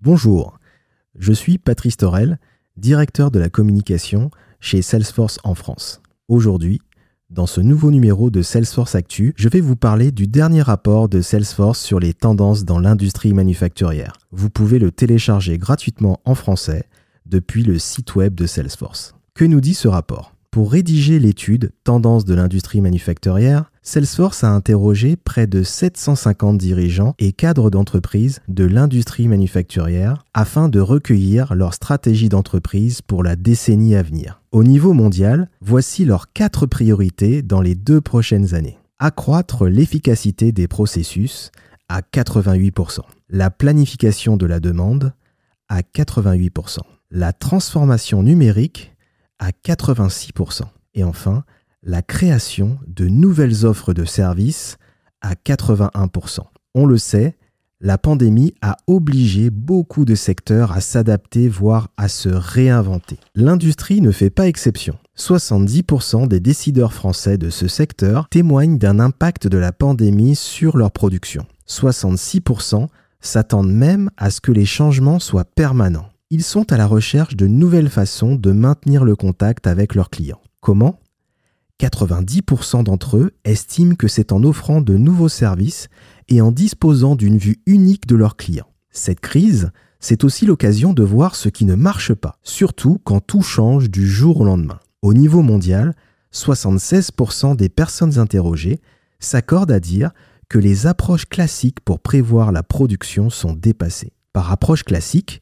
Bonjour, je suis Patrice Torel, directeur de la communication chez Salesforce en France. Aujourd'hui, dans ce nouveau numéro de Salesforce Actu, je vais vous parler du dernier rapport de Salesforce sur les tendances dans l'industrie manufacturière. Vous pouvez le télécharger gratuitement en français depuis le site web de Salesforce. Que nous dit ce rapport? Pour rédiger l'étude Tendances de l'industrie manufacturière, Salesforce a interrogé près de 750 dirigeants et cadres d'entreprises de l'industrie manufacturière afin de recueillir leur stratégie d'entreprise pour la décennie à venir. Au niveau mondial, voici leurs quatre priorités dans les deux prochaines années. Accroître l'efficacité des processus à 88%. La planification de la demande à 88%. La transformation numérique à 86%. Et enfin, la création de nouvelles offres de services à 81%. On le sait, la pandémie a obligé beaucoup de secteurs à s'adapter, voire à se réinventer. L'industrie ne fait pas exception. 70% des décideurs français de ce secteur témoignent d'un impact de la pandémie sur leur production. 66% s'attendent même à ce que les changements soient permanents. Ils sont à la recherche de nouvelles façons de maintenir le contact avec leurs clients. Comment? 90% d'entre eux estiment que c'est en offrant de nouveaux services et en disposant d'une vue unique de leurs clients. Cette crise, c'est aussi l'occasion de voir ce qui ne marche pas, surtout quand tout change du jour au lendemain. Au niveau mondial, 76% des personnes interrogées s'accordent à dire que les approches classiques pour prévoir la production sont dépassées. Par approche classique,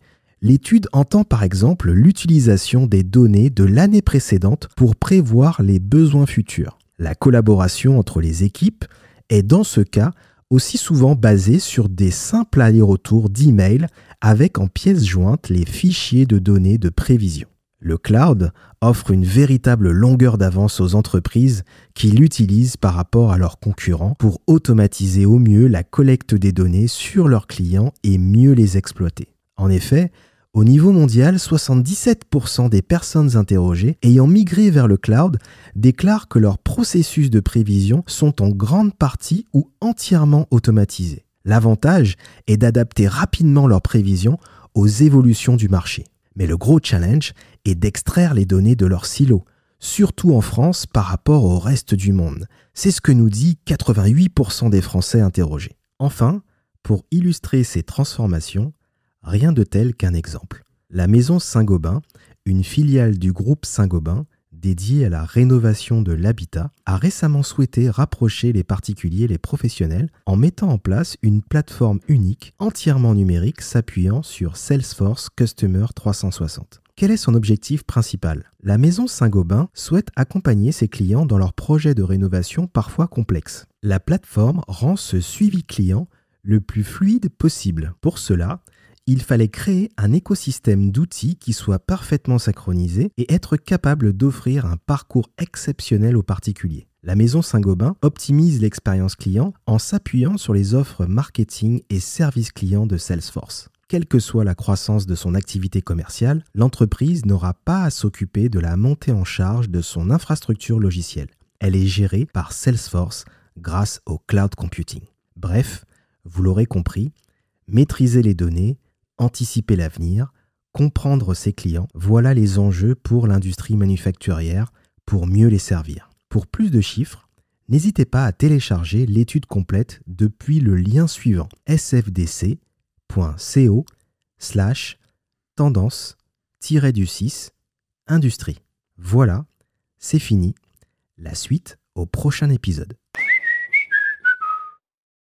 L'étude entend par exemple l'utilisation des données de l'année précédente pour prévoir les besoins futurs. La collaboration entre les équipes est dans ce cas aussi souvent basée sur des simples allers-retours d'emails avec en pièces jointes les fichiers de données de prévision. Le cloud offre une véritable longueur d'avance aux entreprises qui l'utilisent par rapport à leurs concurrents pour automatiser au mieux la collecte des données sur leurs clients et mieux les exploiter. En effet, au niveau mondial, 77% des personnes interrogées ayant migré vers le cloud déclarent que leurs processus de prévision sont en grande partie ou entièrement automatisés. L'avantage est d'adapter rapidement leurs prévisions aux évolutions du marché. Mais le gros challenge est d'extraire les données de leurs silos, surtout en France par rapport au reste du monde. C'est ce que nous dit 88% des Français interrogés. Enfin, pour illustrer ces transformations, Rien de tel qu'un exemple. La maison Saint-Gobain, une filiale du groupe Saint-Gobain dédiée à la rénovation de l'habitat, a récemment souhaité rapprocher les particuliers et les professionnels en mettant en place une plateforme unique entièrement numérique s'appuyant sur Salesforce Customer 360. Quel est son objectif principal? La maison Saint-Gobain souhaite accompagner ses clients dans leurs projets de rénovation parfois complexes. La plateforme rend ce suivi client le plus fluide possible. Pour cela, il fallait créer un écosystème d'outils qui soit parfaitement synchronisé et être capable d'offrir un parcours exceptionnel aux particuliers. La maison Saint-Gobain optimise l'expérience client en s'appuyant sur les offres marketing et services clients de Salesforce. Quelle que soit la croissance de son activité commerciale, l'entreprise n'aura pas à s'occuper de la montée en charge de son infrastructure logicielle. Elle est gérée par Salesforce grâce au cloud computing. Bref, vous l'aurez compris, maîtriser les données, anticiper l'avenir, comprendre ses clients, voilà les enjeux pour l'industrie manufacturière pour mieux les servir. Pour plus de chiffres, n'hésitez pas à télécharger l'étude complète depuis le lien suivant sfdc.co slash tendance-du-6 industrie. Voilà, c'est fini. La suite au prochain épisode.